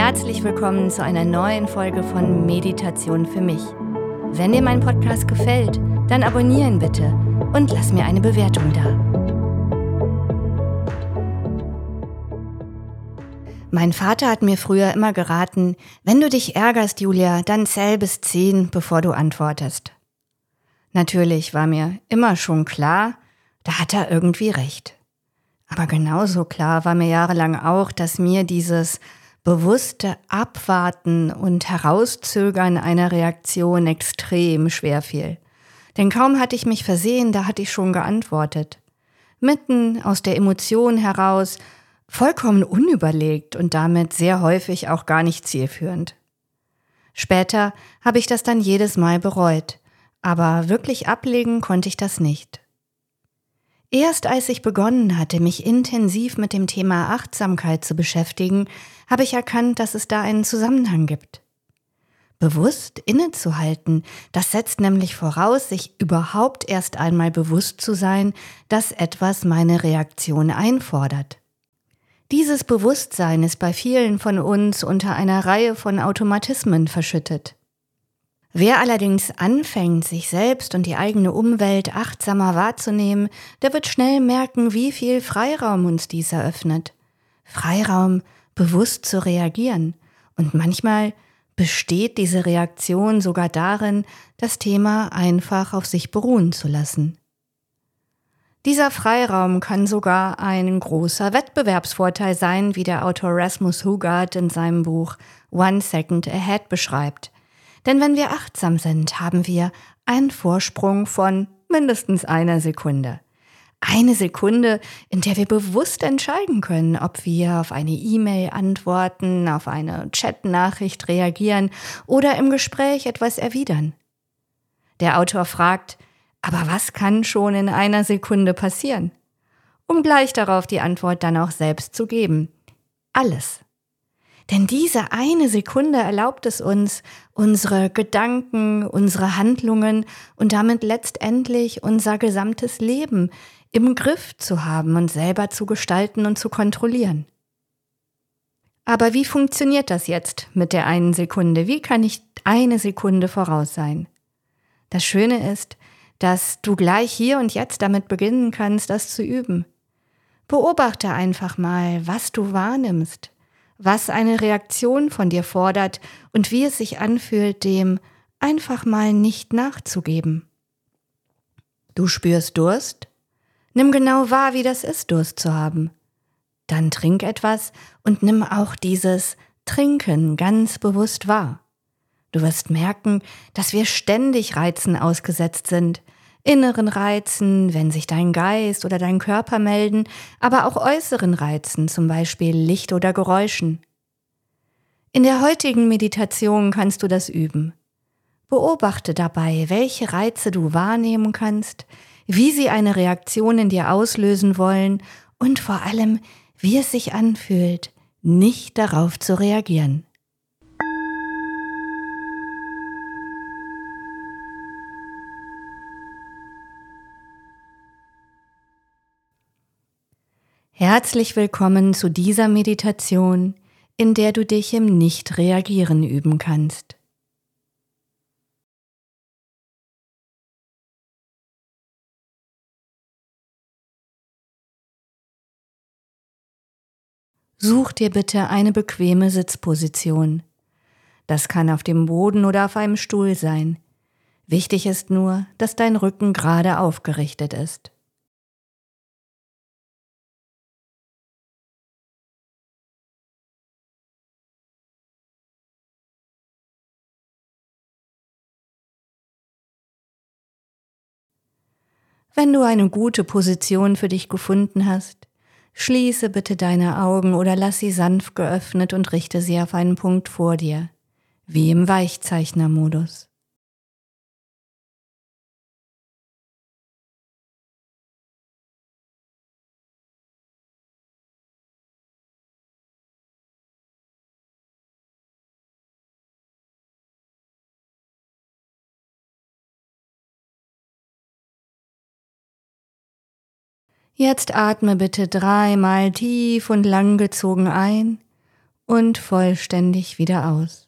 Herzlich willkommen zu einer neuen Folge von Meditation für mich. Wenn dir mein Podcast gefällt, dann abonnieren bitte und lass mir eine Bewertung da. Mein Vater hat mir früher immer geraten, wenn du dich ärgerst, Julia, dann zähl bis zehn, bevor du antwortest. Natürlich war mir immer schon klar, da hat er irgendwie recht. Aber genauso klar war mir jahrelang auch, dass mir dieses bewusste Abwarten und Herauszögern einer Reaktion extrem schwer fiel. Denn kaum hatte ich mich versehen, da hatte ich schon geantwortet. Mitten aus der Emotion heraus, vollkommen unüberlegt und damit sehr häufig auch gar nicht zielführend. Später habe ich das dann jedes Mal bereut, aber wirklich ablegen konnte ich das nicht. Erst als ich begonnen hatte, mich intensiv mit dem Thema Achtsamkeit zu beschäftigen, habe ich erkannt, dass es da einen Zusammenhang gibt. Bewusst innezuhalten, das setzt nämlich voraus, sich überhaupt erst einmal bewusst zu sein, dass etwas meine Reaktion einfordert. Dieses Bewusstsein ist bei vielen von uns unter einer Reihe von Automatismen verschüttet. Wer allerdings anfängt, sich selbst und die eigene Umwelt achtsamer wahrzunehmen, der wird schnell merken, wie viel Freiraum uns dies eröffnet. Freiraum, bewusst zu reagieren. Und manchmal besteht diese Reaktion sogar darin, das Thema einfach auf sich beruhen zu lassen. Dieser Freiraum kann sogar ein großer Wettbewerbsvorteil sein, wie der Autor Rasmus Hugard in seinem Buch One Second Ahead beschreibt. Denn wenn wir achtsam sind, haben wir einen Vorsprung von mindestens einer Sekunde. Eine Sekunde, in der wir bewusst entscheiden können, ob wir auf eine E-Mail antworten, auf eine Chatnachricht reagieren oder im Gespräch etwas erwidern. Der Autor fragt, aber was kann schon in einer Sekunde passieren? Um gleich darauf die Antwort dann auch selbst zu geben. Alles. Denn diese eine Sekunde erlaubt es uns, unsere Gedanken, unsere Handlungen und damit letztendlich unser gesamtes Leben im Griff zu haben und selber zu gestalten und zu kontrollieren. Aber wie funktioniert das jetzt mit der einen Sekunde? Wie kann ich eine Sekunde voraus sein? Das Schöne ist, dass du gleich hier und jetzt damit beginnen kannst, das zu üben. Beobachte einfach mal, was du wahrnimmst, was eine Reaktion von dir fordert und wie es sich anfühlt, dem einfach mal nicht nachzugeben. Du spürst Durst? Nimm genau wahr, wie das ist, Durst zu haben. Dann trink etwas und nimm auch dieses Trinken ganz bewusst wahr. Du wirst merken, dass wir ständig Reizen ausgesetzt sind, inneren Reizen, wenn sich dein Geist oder dein Körper melden, aber auch äußeren Reizen, zum Beispiel Licht oder Geräuschen. In der heutigen Meditation kannst du das üben. Beobachte dabei, welche Reize du wahrnehmen kannst, wie sie eine Reaktion in dir auslösen wollen und vor allem, wie es sich anfühlt, nicht darauf zu reagieren. Herzlich willkommen zu dieser Meditation, in der du dich im Nicht-Reagieren üben kannst. Such dir bitte eine bequeme Sitzposition. Das kann auf dem Boden oder auf einem Stuhl sein. Wichtig ist nur, dass dein Rücken gerade aufgerichtet ist. Wenn du eine gute Position für dich gefunden hast, schließe bitte deine Augen oder lass sie sanft geöffnet und richte sie auf einen Punkt vor dir, wie im Weichzeichnermodus. Jetzt atme bitte dreimal tief und langgezogen ein und vollständig wieder aus.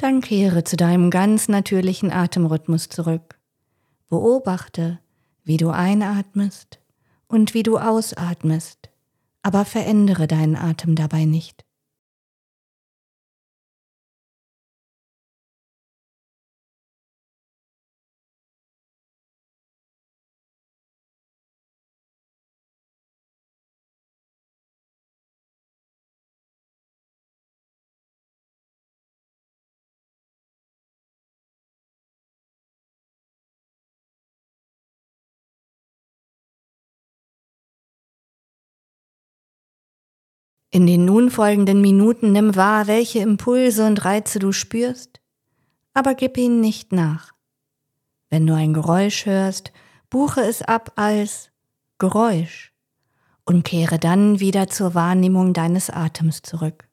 Dann kehre zu deinem ganz natürlichen Atemrhythmus zurück. Beobachte, wie du einatmest und wie du ausatmest, aber verändere deinen Atem dabei nicht. In den nun folgenden Minuten nimm wahr, welche Impulse und Reize du spürst, aber gib ihnen nicht nach. Wenn du ein Geräusch hörst, buche es ab als Geräusch und kehre dann wieder zur Wahrnehmung deines Atems zurück.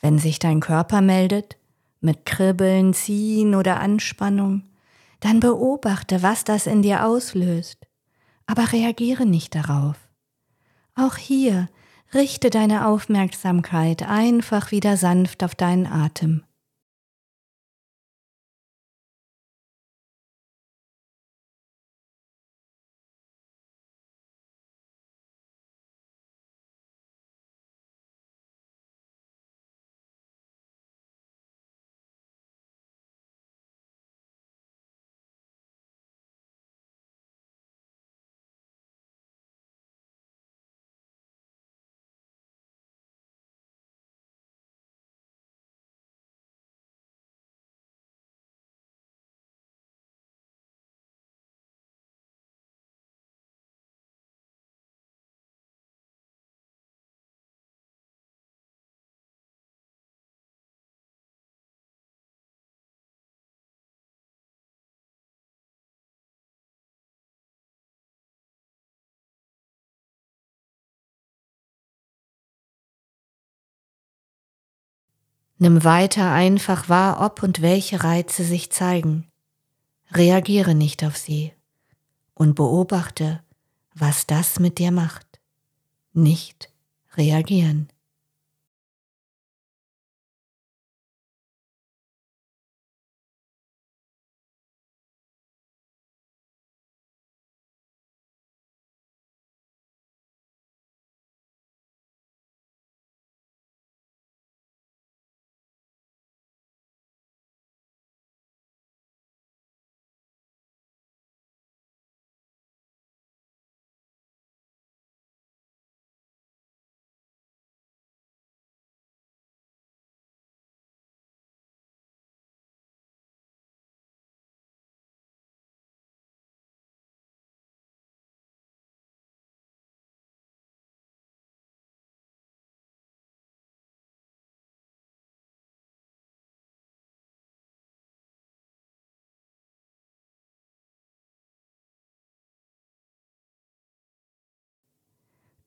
Wenn sich dein Körper meldet, mit Kribbeln, Ziehen oder Anspannung, dann beobachte, was das in dir auslöst, aber reagiere nicht darauf. Auch hier richte deine Aufmerksamkeit einfach wieder sanft auf deinen Atem. Nimm weiter einfach wahr, ob und welche Reize sich zeigen. Reagiere nicht auf sie und beobachte, was das mit dir macht. Nicht reagieren.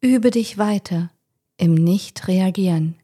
Übe dich weiter im Nicht-Reagieren.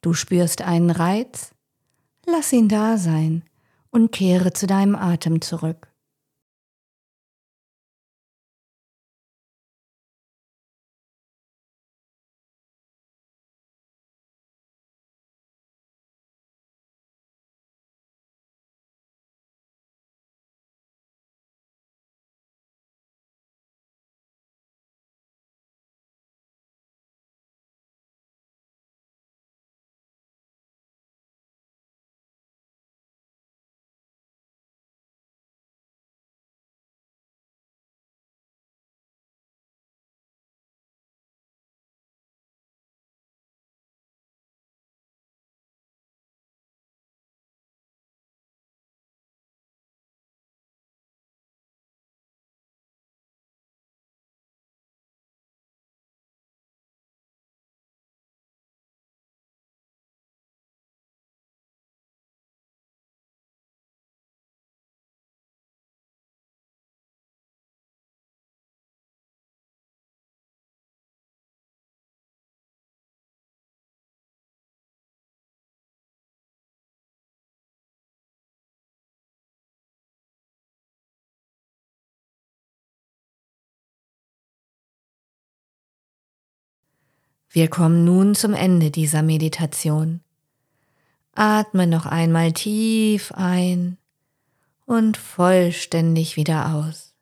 Du spürst einen Reiz? Lass ihn da sein und kehre zu deinem Atem zurück. Wir kommen nun zum Ende dieser Meditation. Atme noch einmal tief ein und vollständig wieder aus.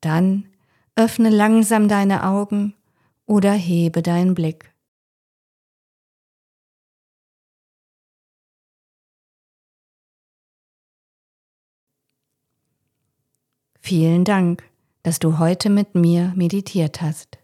Dann öffne langsam deine Augen oder hebe deinen Blick. Vielen Dank, dass du heute mit mir meditiert hast.